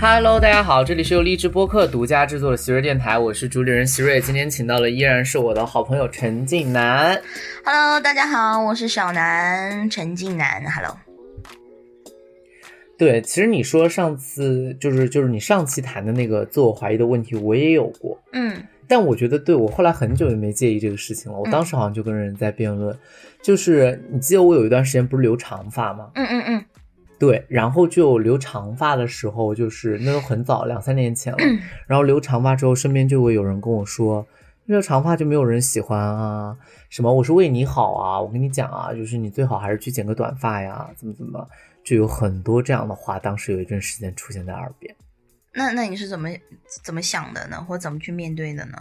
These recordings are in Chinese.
Hello，大家好，这里是由励志播客独家制作的席瑞电台，我是主理人席瑞。今天请到的依然是我的好朋友陈静南。Hello，大家好，我是小南陈静南。Hello，对，其实你说上次就是就是你上期谈的那个自我怀疑的问题，我也有过，嗯但我觉得对我后来很久也没介意这个事情了。我当时好像就跟人在辩论，就是你记得我有一段时间不是留长发吗？嗯嗯嗯对，然后就留长发的时候，就是那都很早，两三年前了。然后留长发之后，身边就会有人跟我说，留长发就没有人喜欢啊，什么我是为你好啊，我跟你讲啊，就是你最好还是去剪个短发呀，怎么怎么，就有很多这样的话。当时有一阵时间出现在耳边，那那你是怎么怎么想的呢？或者怎么去面对的呢？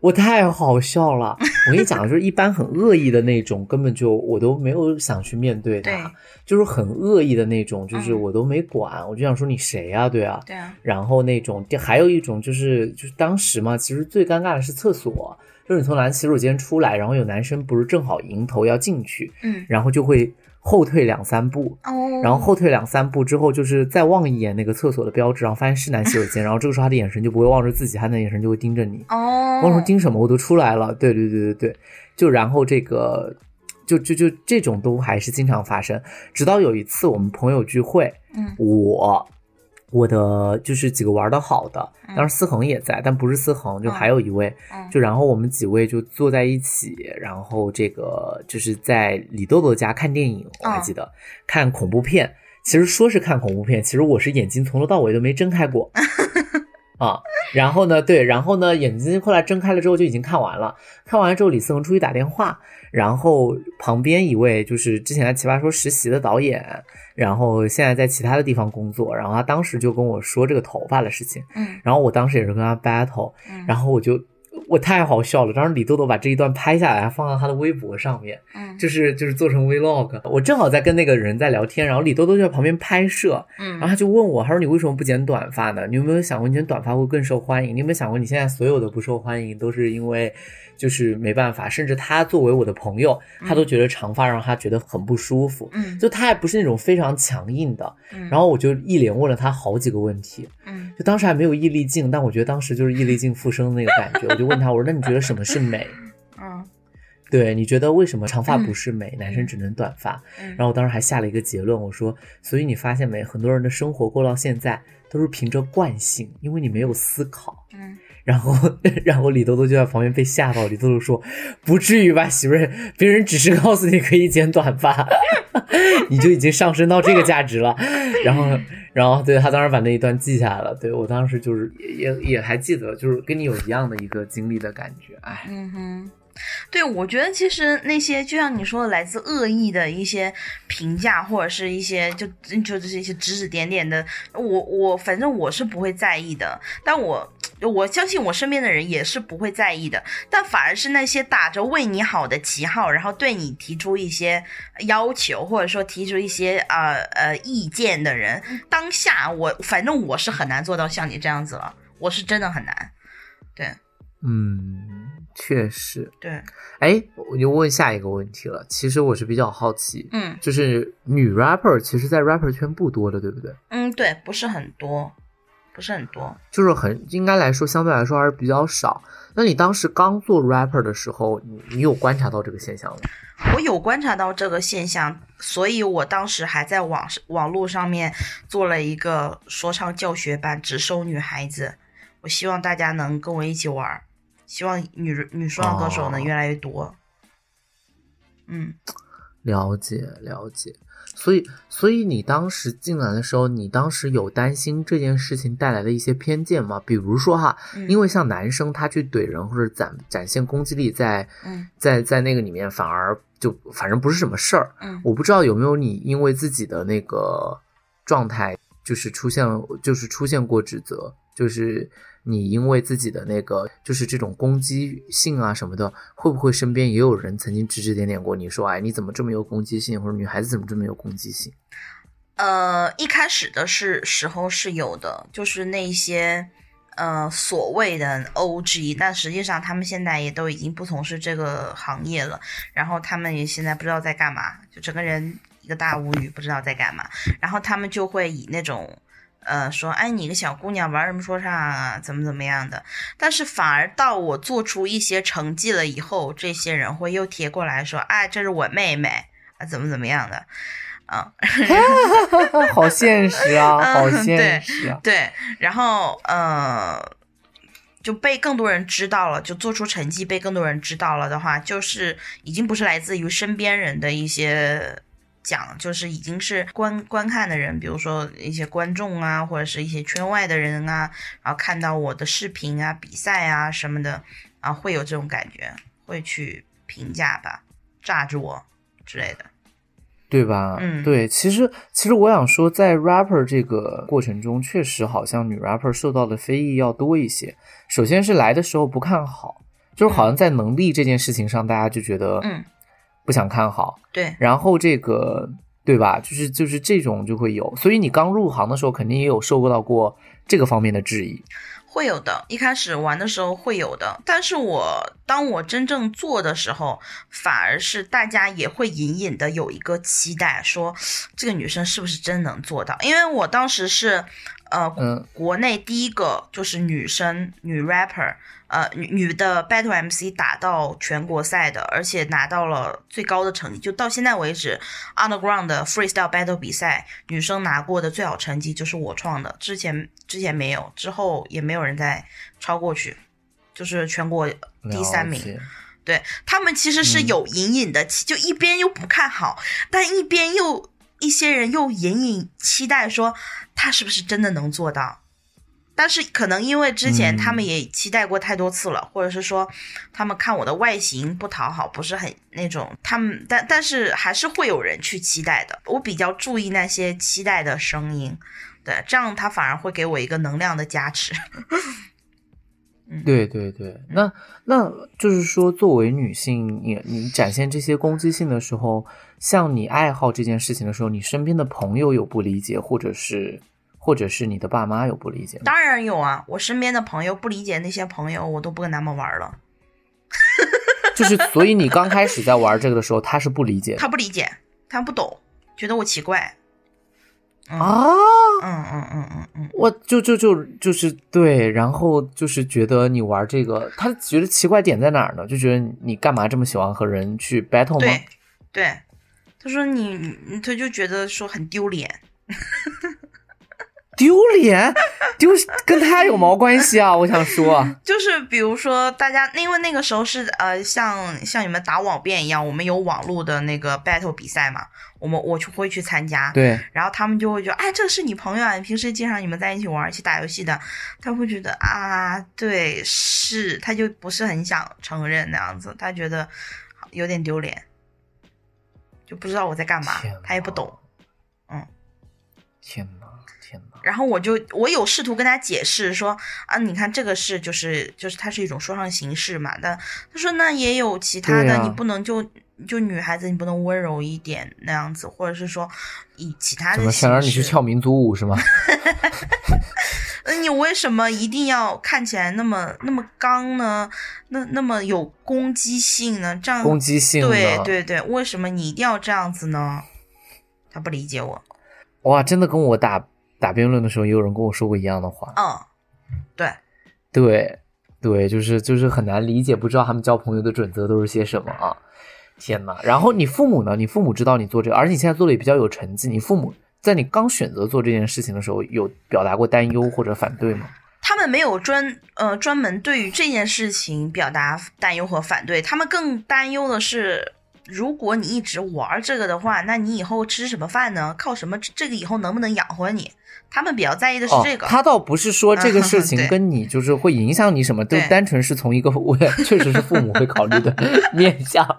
我太好笑了。我跟你讲，就是一般很恶意的那种，根本就我都没有想去面对他，对。就是很恶意的那种，就是嗯。我都没管，我就想说你谁呀、对啊，对啊，然后那种，第还有一种就是就是当时嘛，其实最尴尬的是厕所，就是你从男洗手间出来，然后有男生不是正好迎头要进去，嗯。然后就会后退两三步，哦，然后后退两三步之后，就是再望一眼那个厕所的标志，然后发现是男洗手间，然后这个时候他的眼神就不会望着自己，他的眼神就会盯着你。哦，我说盯什么？我都出来了。对对对对对，就然后这个，就就就这种都还是经常发生。直到有一次我们朋友聚会，嗯我我的就是几个玩的好的，嗯当时思恒也在，但不是思恒，就还有一位，嗯就然后我们几位就坐在一起，然后这个就是在李豆豆家看电影，我还记得、看恐怖片。其实说是看恐怖片，其实我是眼睛从头到尾都没睁开过。啊，然后呢，对，然后呢，眼睛后来睁开了之后就已经看完了。看完了之后，李思恒出去打电话，然后旁边一位就是之前在奇葩说实习的导演，然后现在在其他的地方工作，然后他当时就跟我说这个头发的事情，嗯然后我当时也是跟他 battle，嗯然后我就我太好笑了，当时李豆豆把这一段拍下来放到他的微博上面，嗯就是就是做成 vlog。我正好在跟那个人在聊天，然后李豆豆就在旁边拍摄，然后嗯他就问我，他说你为什么不剪短发呢？你有没有想过你剪短发会更受欢迎？你有没有想过你现在所有的不受欢迎都是因为就是没办法？甚至他作为我的朋友，他都觉得长发让他觉得很不舒服。嗯就他也不是那种非常强硬的，嗯然后我就一连问了他好几个问题，嗯就当时还没有易立竞，但我觉得当时就是易立竞复生的那个感觉，我就问他，我说那你觉得什么是美？嗯对，你觉得为什么长发不是美，男生只能短发？嗯然后我当时还下了一个结论，我说，所以你发现没，很多人的生活过到现在都是凭着惯性，因为你没有思考。嗯然后，然后李豆豆就在旁边被吓到，李豆豆说：“不至于吧，喜瑞，别人只是告诉你可以剪短发，你就已经上升到这个价值了。”然后，然后对他当时把那一段记下来了。对我当时就是也也也还记得，就是跟你有一样的一个经历的感觉。哎，嗯哼。对，我觉得其实那些就像你说的，来自恶意的一些评价，或者是一些就就就是一些指指点点的，我我反正我是不会在意的，但我我相信我身边的人也是不会在意的，但反而是那些打着为你好的旗号，然后对你提出一些要求，或者说提出一些呃呃意见的人，当下我反正我是很难做到像你这样子了，我是真的很难，对嗯，确实。对，哎，我就问下一个问题了。其实我是比较好奇，嗯就是女 rapper 其实，在 rapper 圈不多的，对不对？嗯，对，不是很多，不是很多。就是很应该来说，相对来说还是比较少。那你当时刚做 rapper 的时候，你你有观察到这个现象吗？我有观察到这个现象，所以我当时还在网网络上面做了一个说唱教学班，只收女孩子。我希望大家能跟我一起玩儿，希望女女说唱歌手能哦越来越多。嗯，了解了解。所以，所以你当时进来的时候，你当时有担心这件事情带来的一些偏见吗？比如说哈，嗯因为像男生他去怼人或者展展现攻击力在，嗯在在那个里面反而就反正不是什么事儿。嗯我不知道有没有你因为自己的那个状态，就是出现就是出现过指责，就是你因为自己的那个就是这种攻击性啊什么的，会不会身边也有人曾经指指点点过你说，哎，你怎么这么有攻击性，或者女孩子怎么这么有攻击性？呃，一开始的是时候是有的，就是那些呃所谓的 OG，但实际上他们现在也都已经不从事这个行业了，然后他们也现在不知道在干嘛，就整个人一个大无语，不知道在干嘛，然后他们就会以那种。呃，说哎，你个小姑娘玩什么说唱啊，怎么怎么样的。但是反而到我做出一些成绩了以后，这些人会又贴过来说，哎，这是我妹妹啊，怎么怎么样的，啊，好现实啊，好现实啊。对，然后呃，就被更多人知道了，就做出成绩被更多人知道了的话，就是已经不是来自于身边人的一些。讲就是已经是观观看的人，比如说一些观众啊，或者是一些圈外的人啊，然后看到我的视频啊、比赛啊什么的，啊，会有这种感觉，会去评价吧，炸着我之类的，对吧？嗯，对，其实其实我想说，在 rapper 这个过程中，确实好像女 rapper 受到的非议要多一些。首先是来的时候不看好，就是好像在能力这件事情上，大家就觉得，嗯。不想看好，对，然后这个对吧？就是就是这种就会有，所以你刚入行的时候肯定也有受到过这个方面的质疑，会有的。一开始玩的时候会有的，但是我当我真正做的时候，反而是大家也会隐隐的有一个期待，说这个女生是不是真能做到？因为我当时是呃，国内第一个就是女生女 rapper。呃，女女的 battle MC 打到全国赛的，而且拿到了最高的成绩。就到现在为止，underground 的 freestyle battle 比赛，女生拿过的最好成绩就是我创的。之前之前没有，之后也没有人再超过去，就是全国第三名。对他们其实是有隐隐的，就一边又不看好，但一边又一些人又隐隐期待说他是不是真的能做到。但是可能因为之前他们也期待过太多次了，或者是说他们看我的外形不讨好，不是很那种，他们但但是还是会有人去期待的。我比较注意那些期待的声音，对，这样他反而会给我一个能量的加持。对对对，那那就是说，作为女性，你你展现这些攻击性的时候，像你爱好这件事情的时候，你身边的朋友有不理解，或者是？或者是你的爸妈有不理解？当然有啊，我身边的朋友不理解那些朋友，我都不跟他们玩了。就是，所以你刚开始在玩这个的时候，他是不理解，他不理解，他不懂，觉得我奇怪。啊，嗯嗯嗯嗯嗯，我就就就就是对，然后就是觉得你玩这个，他觉得奇怪点在哪儿呢？就觉得你干嘛这么喜欢和人去 battle 吗？对，对，他说你，他就觉得说很丢脸。丢脸，丢跟他有毛关系啊？我想说，就是比如说大家，因为那个时候是呃，像像你们打网辩一样，我们有网络的那个 battle 比赛嘛，我们我去会去参加，对，然后他们就会觉得，哎，这是你朋友啊，你平时经常你们在一起玩，一起打游戏的，他会觉得啊，对，是，他就不是很想承认那样子，他觉得有点丢脸，就不知道我在干嘛，他也不懂，嗯，天。然后我就我有试图跟他解释说啊，你看这个是就是就是它是一种说唱形式嘛。但他说那也有其他的，你不能就就女孩子你不能温柔一点那样子，或者是说以其他的。怎么想让你去跳民族舞是吗？那你为什么一定要看起来那么那么刚呢？那那么有攻击性呢？这样攻击性对对对，为什么你一定要这样子呢？他不理解我。哇，真的跟我打。打辩论的时候，也有人跟我说过一样的话。嗯，对，对，对，就是就是很难理解，不知道他们交朋友的准则都是些什么啊！天呐，然后你父母呢？你父母知道你做这个，而且你现在做的也比较有成绩。你父母在你刚选择做这件事情的时候，有表达过担忧或者反对吗？他们没有专呃专门对于这件事情表达担忧和反对，他们更担忧的是。如果你一直玩这个的话，那你以后吃什么饭呢？靠什么？这个以后能不能养活你？他们比较在意的是这个。他倒不是说这个事情跟你就是会影响你什么，都单纯是从一个我确实是父母会考虑的 面向。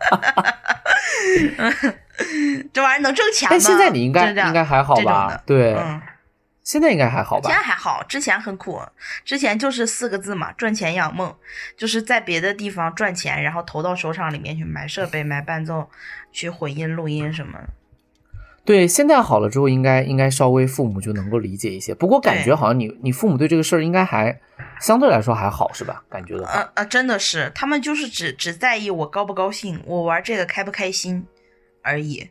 这玩意儿能挣钱吗？但现在你应该应该还好吧？对。现在应该还好吧？现在还好，之前很苦，之前就是四个字嘛，赚钱养梦，就是在别的地方赚钱，然后投到手厂里面去买设备、买伴奏、去混音、录音什么。对，现在好了之后，应该应该稍微父母就能够理解一些。不过感觉好像你你父母对这个事儿应该还相对来说还好，是吧？感觉的。呃呃，真的是，他们就是只只在意我高不高兴，我玩这个开不开心而已。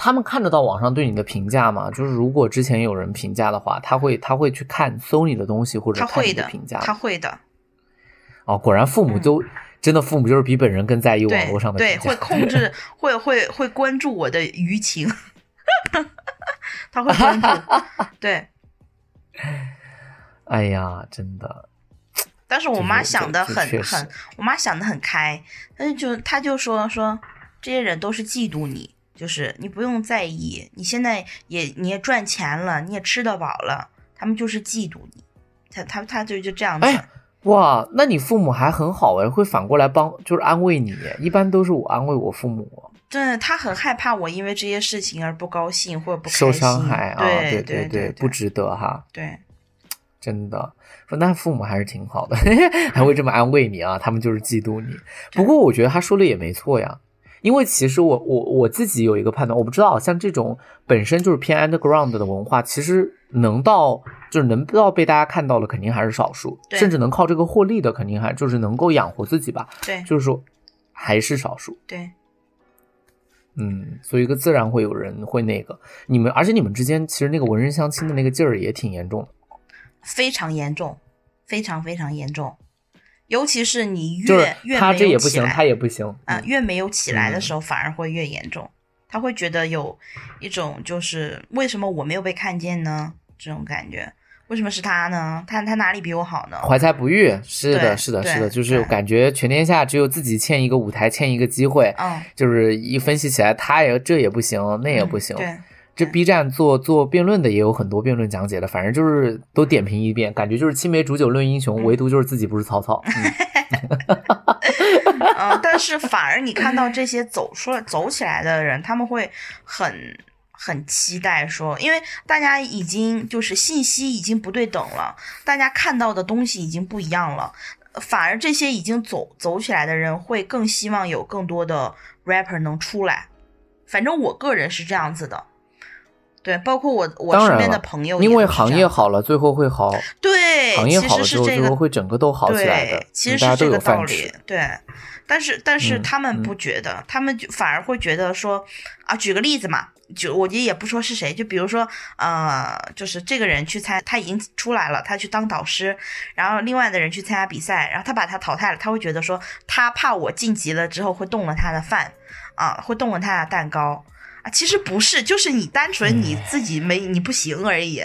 他们看得到网上对你的评价吗？就是如果之前有人评价的话，他会他会去看搜你的东西或者看你的评价。他会的。哦，果然父母都真的父母就是比本人更在意网络上的对，会控制，会会会关注我的舆情。他会关注，对。哎呀，真的。但是我妈想的很很，我妈想的很开，但是就她就说说这些人都是嫉妒你。就是你不用在意，你现在也你也赚钱了，你也吃得饱了，他们就是嫉妒你，他他他就就这样子。哎，哇，那你父母还很好哎，会反过来帮，就是安慰你。一般都是我安慰我父母。对，他很害怕我因为这些事情而不高兴或者不受伤害啊。对对对，不值得哈。对，真的，说那父母还是挺好的，还会这么安慰你啊。他们就是嫉妒你。不过我觉得他说的也没错呀。因为其实我我我自己有一个判断，我不知道像这种本身就是偏 underground 的文化，其实能到就是能到被大家看到的，肯定还是少数，甚至能靠这个获利的，肯定还就是能够养活自己吧。对，就是说还是少数。对，嗯，所以个自然会有人会那个你们，而且你们之间其实那个文人相亲的那个劲儿也挺严重的，非常严重，非常非常严重。尤其是你越越他这也不行，他也不行啊，越没有起来的时候，反而会越严重。他会觉得有一种就是为什么我没有被看见呢？这种感觉，为什么是他呢？他他哪里比我好呢？怀才不遇，是的，是的，是的，就是感觉全天下只有自己欠一个舞台，欠一个机会。嗯，就是一分析起来，他也这也不行，那也不行。对。这 B 站做做辩论的也有很多辩论讲解的，反正就是都点评一遍，感觉就是青梅煮酒论英雄，唯独就是自己不是曹操。嗯，但是反而你看到这些走出来走起来的人，他们会很很期待说，因为大家已经就是信息已经不对等了，大家看到的东西已经不一样了，反而这些已经走走起来的人会更希望有更多的 rapper 能出来。反正我个人是这样子的。对，包括我我身边的朋友，因为行业好了，最后会好。对，行业好了之后，最后会整个都好起来的。其实是这个道理。对，但是但是他们不觉得，他们就反而会觉得说啊，举个例子嘛，就我也不说是谁，就比如说呃，就是这个人去参，他已经出来了，他去当导师，然后另外的人去参加比赛，然后他把他淘汰了，他会觉得说他怕我晋级了之后会动了他的饭啊，会动了他的蛋糕。其实不是，就是你单纯你自己没你不行而已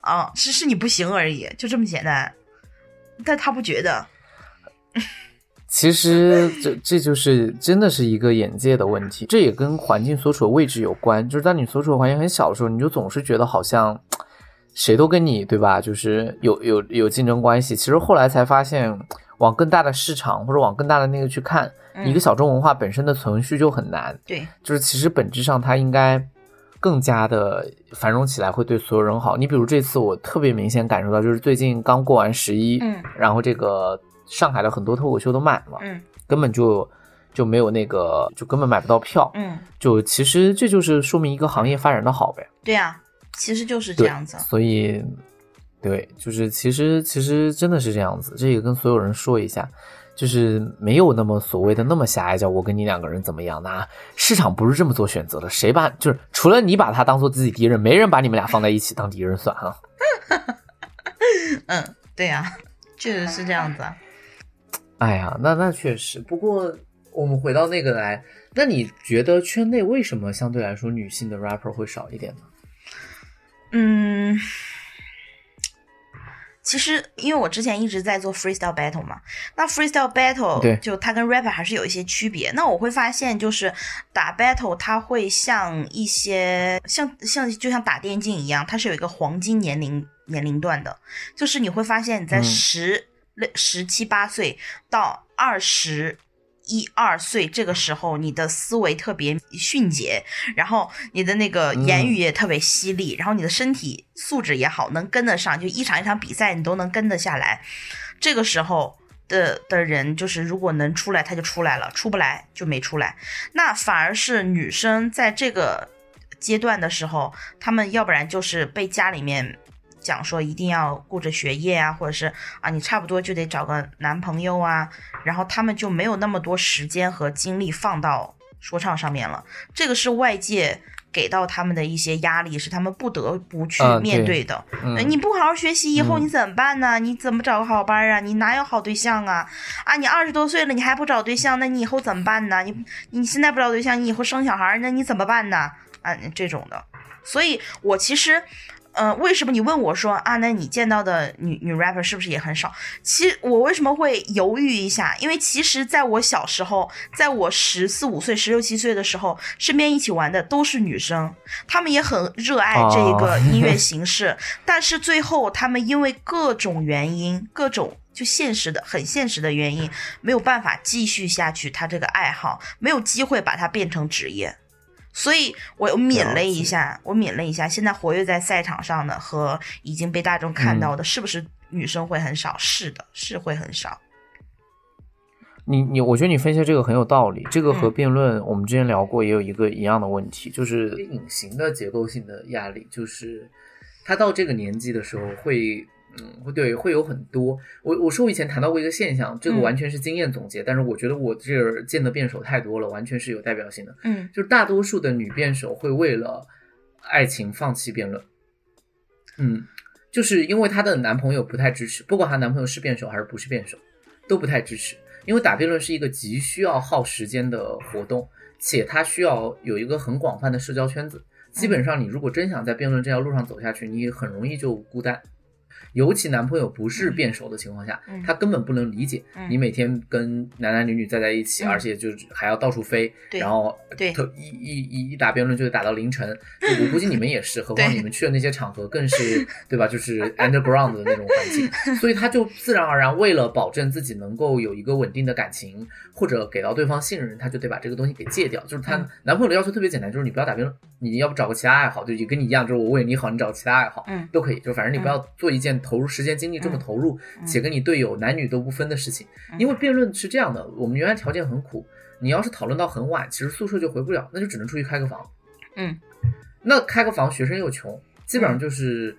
啊，只是你不行而已，就这么简单。但他不觉得。其实这这就是真的是一个眼界的问题，这也跟环境所处的位置有关。就是当你所处的环境很小的时候，你就总是觉得好像谁都跟你对吧？就是有有有竞争关系。其实后来才发现，往更大的市场或者往更大的那个去看。一个小众文化本身的存续就很难，对，就是其实本质上它应该更加的繁荣起来，会对所有人好。你比如这次我特别明显感受到，就是最近刚过完十一，嗯，然后这个上海的很多脱口秀都满了，嗯，根本就就没有那个，就根本买不到票，嗯，就其实这就是说明一个行业发展的好呗。对呀，其实就是这样子。所以，对，就是其实其实真的是这样子，这也跟所有人说一下。就是没有那么所谓的那么狭隘，叫我跟你两个人怎么样？那市场不是这么做选择的，谁把就是除了你把他当做自己敌人，没人把你们俩放在一起当敌人算哈。嗯，对呀，确实是这样子啊。哎呀，那那确实。不过我们回到那个来，那你觉得圈内为什么相对来说女性的 rapper 会少一点呢？嗯。其实，因为我之前一直在做 freestyle battle 嘛，那 freestyle battle 就它跟 rapper 还是有一些区别。那我会发现，就是打 battle 它会像一些像像就像打电竞一样，它是有一个黄金年龄年龄段的，就是你会发现你在十十七八岁到二十。一二岁这个时候，你的思维特别迅捷，然后你的那个言语也特别犀利，然后你的身体素质也好，能跟得上，就一场一场比赛你都能跟得下来。这个时候的的人，就是如果能出来，他就出来了；出不来就没出来。那反而是女生在这个阶段的时候，她们要不然就是被家里面。讲说一定要顾着学业啊，或者是啊，你差不多就得找个男朋友啊，然后他们就没有那么多时间和精力放到说唱上面了。这个是外界给到他们的一些压力，是他们不得不去啊面对对的。嗯你不好好学习，以后嗯你怎么办呢？你怎么找个好班儿啊？你哪有好对象啊？啊，你二十多岁了，你还不找对象，那你以后怎么办呢？你你现在不找对象，你以后生小孩儿，那你怎么办呢？啊，这种的。所以我其实，呃，为什么你问我说啊，那你见到的女女 rapper 是不是也很少？其实我为什么会犹豫一下？因为其实在我小时候，在我十四五岁、十六七岁的时候，身边一起玩的都是女生，她们也很热爱这个哦 音乐形式，但是最后她们因为各种原因，各种。就现实的很现实的原因，没有办法继续下去他这个爱好，没有机会把它变成职业，所以我抿了一下，我抿了一下，现在活跃在赛场上的和已经被大众看到的，是不是女生会很少？是的，是会很少。你你，我觉得你分析这个很有道理。这个和嗯辩论我们之前聊过，也有一个一样的问题，就是隐形的结构性的压力，就是他到这个年纪的时候会，嗯，会对会有很多。我我说我以前谈到过一个现象，这个嗯完全是经验总结，但是我觉得我这儿见的辩手太多了，完全是有代表性的。嗯就是大多数的女辩手会为了爱情放弃辩论，嗯，就是因为她的男朋友不太支持，不管她男朋友是辩手还是不是辩手，都不太支持。因为打辩论是一个极需要耗时间的活动，且它需要有一个很广泛的社交圈子。基本上，你如果真想在辩论这条路上走下去，你很容易就孤单。尤其男朋友不是变熟的情况下，嗯他根本不能理解嗯你每天跟男男女女在在一起，嗯而且就是还要到处飞，对然后对特一一一一打辩论就得打到凌晨。我估计你们也是，何况你们去的那些场合更是对吧？就是 underground 的那种环境，所以他就自然而然为了保证自己能够有一个稳定的感情，或者给到对方信任，他就得把这个东西给戒掉。就是她嗯男朋友的要求特别简单，就是你不要打辩论，你要不找个其他爱好，就也跟你一样，就是我为你好，你找个其他爱好，嗯都可以。就反正你不要做一件投入时间精力这么投入，嗯且跟你队友男女都不分的事情。嗯因为辩论是这样的，我们原来条件很苦，你要是讨论到很晚，其实宿舍就回不了，那就只能出去开个房。嗯，那开个房，学生又穷，基本上就是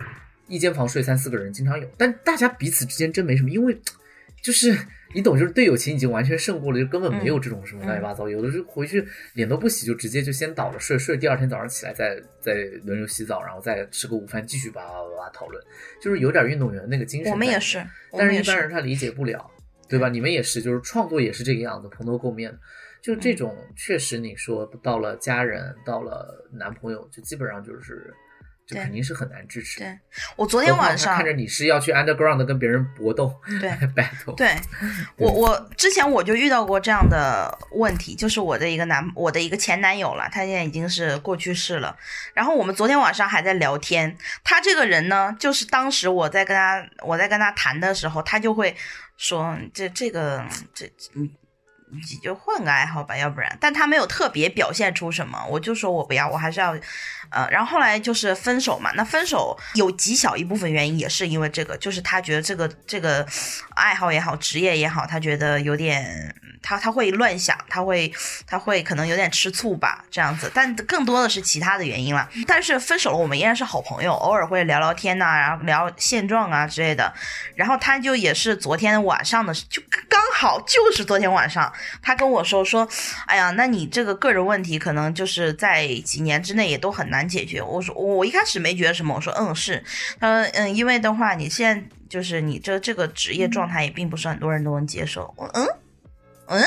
一间房睡三四个人，经常有。但大家彼此之间真没什么，因为就是你懂，就是队友情已经完全胜过了，就根本没有这种什么乱七八糟。有的是回去脸都不洗，就直接就先倒了睡，睡第二天早上起来再再轮流洗澡，然后再吃个午饭，继续叭叭叭叭讨论，就是有点运动员那个精神。我们也是，但是一。般人他理解不了，对吧？你们也是，就是创作也是这个样子，蓬头垢面的。就这种，确实你说到了家人，到了男朋友，就基本上就是，就对肯定是很难支持。对我昨天晚上看着你是要去 underground 跟别人搏斗对 battle，对 我，我之前我就遇到过这样的问题，就是我的一个男，我的一个前男友了，他现在已经是过去式了。然后我们昨天晚上还在聊天，他这个人呢，就是当时我在跟他我在跟他谈的时候，他就会说这这个这你。就换个爱好吧，要不然，但他没有特别表现出什么，我就说我不要，我还是要，呃，然后后来就是分手嘛。那分手有极小一部分原因也是因为这个，就是他觉得这个这个爱好也好，职业也好，他觉得有点，他他会乱想，他会他会可能有点吃醋吧，这样子。但更多的是其他的原因了。但是分手了，我们依然是好朋友，偶尔会聊聊天呐、然后聊现状啊之类的。然后他就也是昨天晚上的，就刚好就是昨天晚上，他跟我说说，哎呀，那你这个个人问题可能就是在几年之内也都很难解决。我说我一开始没觉得什么，我说嗯是，他说嗯，因为的话你现在就是你这这个职业状态也并不是很多人都能接受。我嗯嗯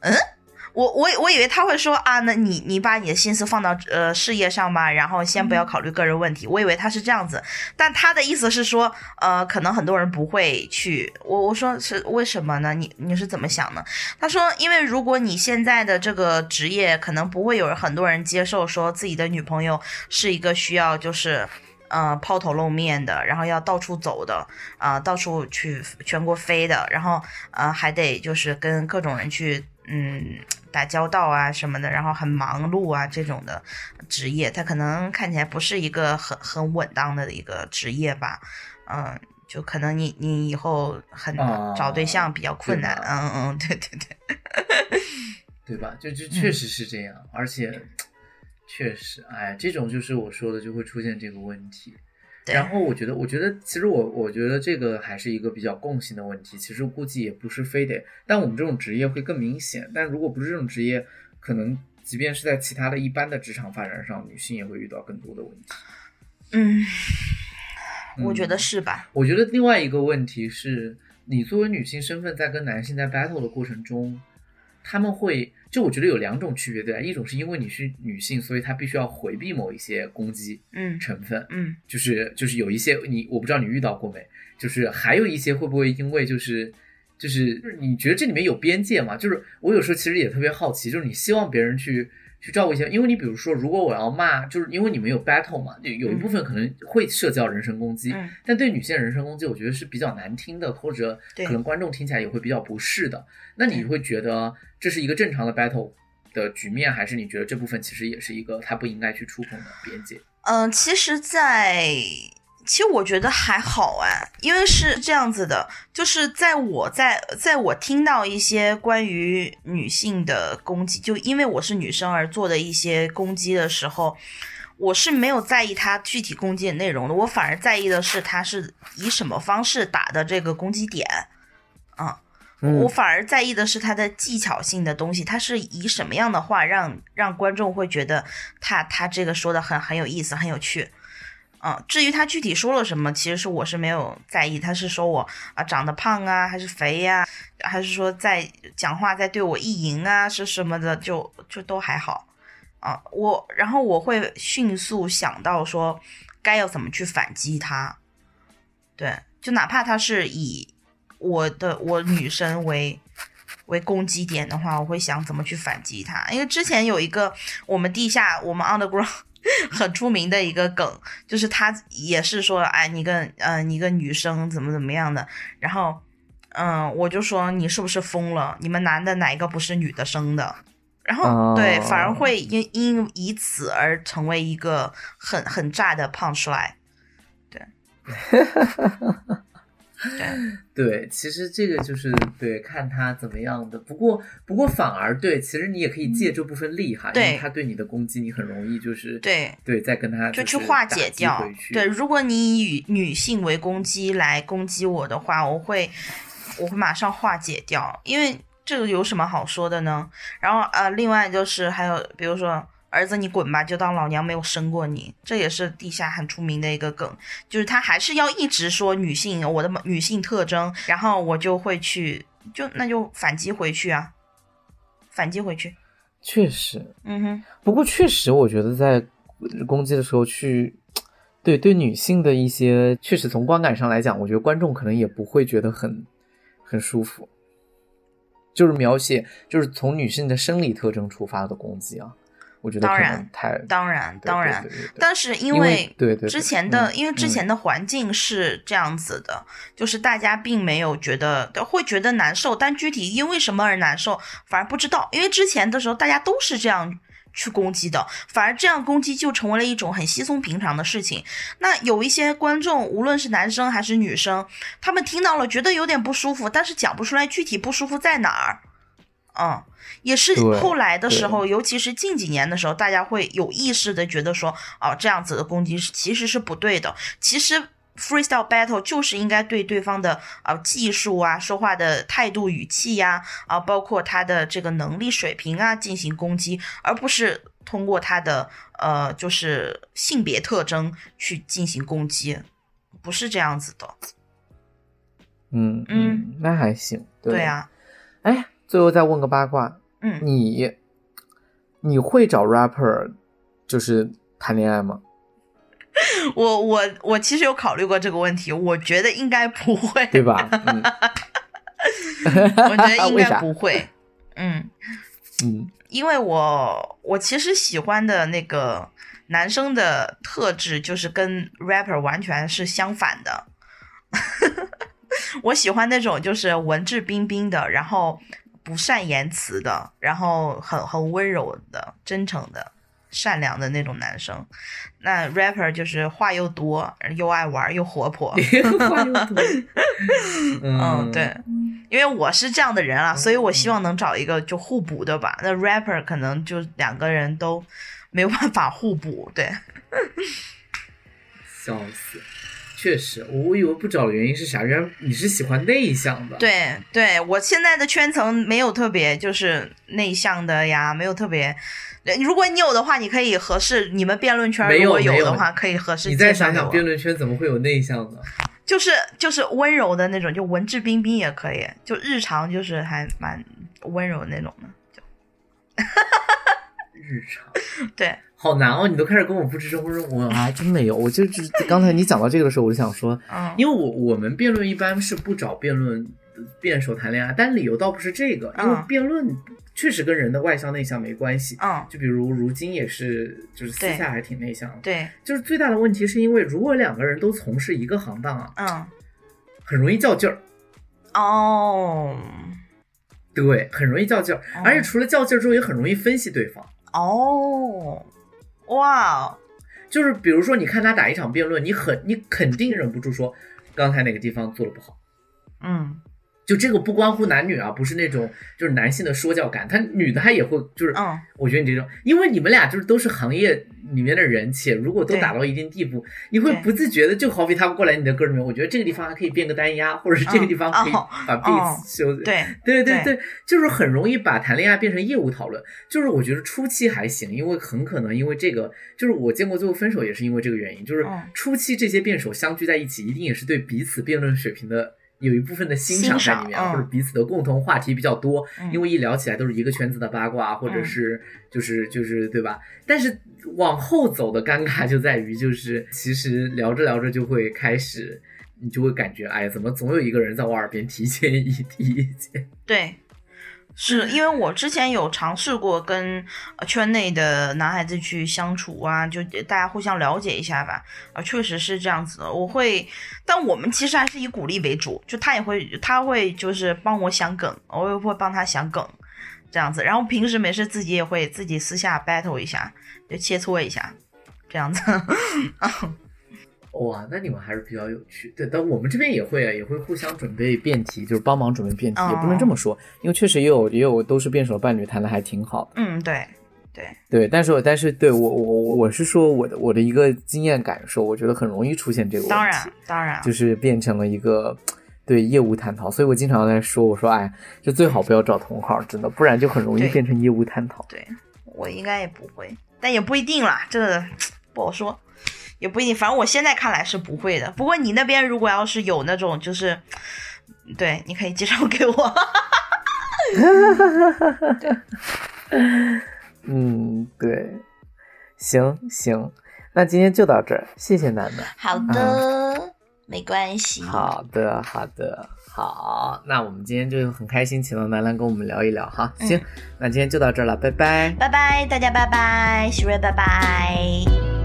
嗯。我我我以为他会说啊，那你你把你的心思放到呃事业上吧，然后先不要考虑个人问题。我以为他是这样子，但他的意思是说，呃，可能很多人不会去。我我说是为什么呢？你你是怎么想呢？他说，因为如果你现在的这个职业，可能不会有很多人接受，说自己的女朋友是一个需要就是。呃，抛头露面的，然后要到处走的，啊、到处去全国飞的，然后呃，还得就是跟各种人去嗯打交道啊什么的，然后很忙碌啊这种的职业，他可能看起来不是一个很很稳当的一个职业吧，嗯、就可能你你以后很啊找对象比较困难，嗯嗯，对对对，对吧？就就确实是这样，而且确实，哎，这种就是我说的，就会出现这个问题。然后我觉得，我觉得其实我我觉得这个还是一个比较共性的问题。其实估计也不是非得，但我们这种职业会更明显。但如果不是这种职业，可能即便是在其他的一般的职场发展上，女性也会遇到更多的问题。嗯，我觉得是吧？我觉得另外一个问题是，你作为女性身份在跟男性在 battle 的过程中，他们会就我觉得有两种区别，对吧？一种是因为你是女性，所以她必须要回避某一些攻击嗯成分，嗯就是就是有一些你我不知道你遇到过没，就是还有一些会不会因为就是就是就是你觉得这里面有边界吗？就是我有时候其实也特别好奇，就是你希望别人去去照顾一些，因为你比如说如果我要骂，就是因为你们有 battle 嘛，有有一部分可能会涉及到人身攻击，嗯但对女性人身攻击，我觉得是比较难听的，或者可能观众听起来也会比较不适的。那你会觉得这是一个正常的 battle 的局面，还是你觉得这部分其实也是一个他不应该去触碰的边界？嗯，其实在，其实我觉得还好哎，因为是这样子的，就是在我在在我听到一些关于女性的攻击，就因为我是女生而做的一些攻击的时候，我是没有在意他具体攻击的内容的，我反而在意的是他是以什么方式打的这个攻击点，啊、嗯我反而在意的是他的技巧性的东西，他是以什么样的话让让观众会觉得他他这个说的很很有意思，很有趣。嗯，至于他具体说了什么，其实是我是没有在意。他是说我啊长得胖啊，还是肥呀、还是说在讲话在对我意淫啊，是什么的，就就都还好啊。我然后我会迅速想到说该要怎么去反击他。对，就哪怕他是以我的我女生为为攻击点的话，我会想怎么去反击他。因为之前有一个我们地下我们 underground 很出名的一个梗，就是他也是说，哎，你个呃你个女生怎么怎么样的，然后嗯，我就说你是不是疯了？你们男的哪一个不是女的生的？然后、哦对，反而会因因以此而成为一个很很炸的 punch line。对，对，对，其实这个就是对看他怎么样的。不过，不过反而对，其实你也可以借这部分厉害，因为他对你的攻击，你很容易就是对对，再跟他就是去化解掉。对，如果你以女性为攻击来攻击我的话，我会我会马上化解掉，因为这个有什么好说的呢？然后呃，另外就是还有比如说。儿子，你滚吧！就当老娘没有生过你，这也是地下很出名的一个梗，就是他还是要一直说女性我的女性特征，然后我就会去就那就反击回去啊，反击回去。确实，嗯哼，不过确实，我觉得在攻击的时候去，对对女性的一些，确实从观感上来讲，我觉得观众可能也不会觉得很很舒服。就是描写，就是从女性的生理特征出发的攻击啊，我觉得当然太当然当然，但是因因为对对对之前的，嗯因为之前的环境是这样子的，就是大家并没有觉得会觉得难受，但具体因为什么而难受，反而不知道。因为之前的时候大家都是这样去攻击的，反而这样攻击就成为了一种很稀松平常的事情。那有一些观众，无论是男生还是女生，他们听到了觉得有点不舒服，但是讲不出来具体不舒服在哪儿。嗯，也是后来的时候，尤其是近几年的时候，大家会有意识的觉得说，哦，这样子的攻击是其实是不对的。其实 freestyle battle 就是应该对对方的啊、呃技术啊、说话的态度、语气呀啊、包括他的这个能力水平啊进行攻击，而不是通过他的呃就是性别特征去进行攻击，不是这样子的。嗯嗯，那还行。对对啊，哎，最后再问个八卦，嗯，你你会找 rapper 就是谈恋爱吗？我我我其实有考虑过这个问题，我觉得应该不会，对吧？嗯 我觉得应该 不会，嗯。嗯因为我我其实喜欢的那个男生的特质就是跟 rapper 完全是相反的。我喜欢那种就是文质彬彬的，然后不善言辞的，然后很很温柔的、真诚的、善良的那种男生。那 rapper 就是话又多，又爱玩又活泼。嗯，对，因为我是这样的人啊，所以我希望能找一个就互补的吧。那 rapper 可能就两个人都没有办法互补，对。笑死！确实，我以为不找的原因是啥？原来你是喜欢内向的。，对对，我现在的圈层没有特别就是内向的呀，没有特别如果你有的话，你可以合适你们辩论圈没有如果没有的话，可以合适。你再想想，辩论圈怎么会有内向的？就是就是温柔的那种，就文质彬彬也可以，就日常就是还蛮温柔那种的，就。日常对，好难哦！你都开始跟我布置生活任务，我还真没有。我就是刚才你讲到这个的时候，我就想说，嗯，因为我我们辩论一般是不找辩论辩手谈恋爱，但理由倒不是这个，因为辩论确实跟人的外向内向没关系。嗯，就比如如今也是，就是私下还挺内向的。对，就是最大的问题是因为如果两个人都从事一个行当啊，嗯，很容易较劲儿。哦，对，很容易较劲儿，而且除了较劲儿之后，也很容易分析对方。哦，哇，就是比如说，你看他打一场辩论，你很你肯定忍不住说，刚才哪个地方做的不好，嗯。就这个不关乎男女啊，不是那种就是男性的说教感，他女的她也会就是，嗯，我觉得你这种，因为你们俩就是都是行业里面的人，且如果都打到一定地步，你会不自觉的就好比他过来你的歌里面，我觉得这个地方还可以变个单压，或者是这个地方可以把 beats 修，对对对对，就是很容易把谈恋爱变成业务讨论。就是我觉得初期还行，因为很可能因为这个，就是我见过最后分手也是因为这个原因，就是初期这些辩手相聚在一起，一定也是对彼此辩论水平的。有一部分的欣赏在里面，或者彼此的共同话题比较多，因为一聊起来都是一个圈子的八卦，或者是就是就是对吧？但是往后走的尴尬就在于，就是其实聊着聊着就会开始，你就会感觉，哎呀，怎么总有一个人在我耳边提建议提意见？对。是因为我之前有尝试过跟圈内的男孩子去相处啊，就大家互相了解一下吧。啊，确实是这样子的。我会，但我们其实还是以鼓励为主，就他也会，他会就是帮我想梗，我也会帮他想梗，这样子。然后平时没事自己也会自己私下 battle 一下，就切磋一下，这样子。哇，那你们还是比较有趣。对，但我们这边也会啊，也会互相准备辩题，就是帮忙准备辩题，也不能这么说，因为确实也有也有都是辩手伴侣谈的还挺好的。嗯，对，对，对。但是，但是，对我我我是说我的我的一个经验感受，我觉得很容易出现这个问题。当然，当然，就是变成了一个对业务探讨，所以我经常在说，我说哎，就最好不要找同行，真的，不然就很容易变成业务探讨。对我应该也不会，但也不一定啦，这 不好说。也不一定，反正我现在看来是不会的。不过你那边如果要是有那种，就是对，你可以介绍给我。嗯，对，行行，那今天就到这儿，谢谢楠楠。好的，没关系。好的，好的，好，那我们今天就很开心，请到楠楠跟我们聊一聊哈。行，那今天就到这儿了，拜拜，拜拜，大家拜拜，徐瑞拜拜。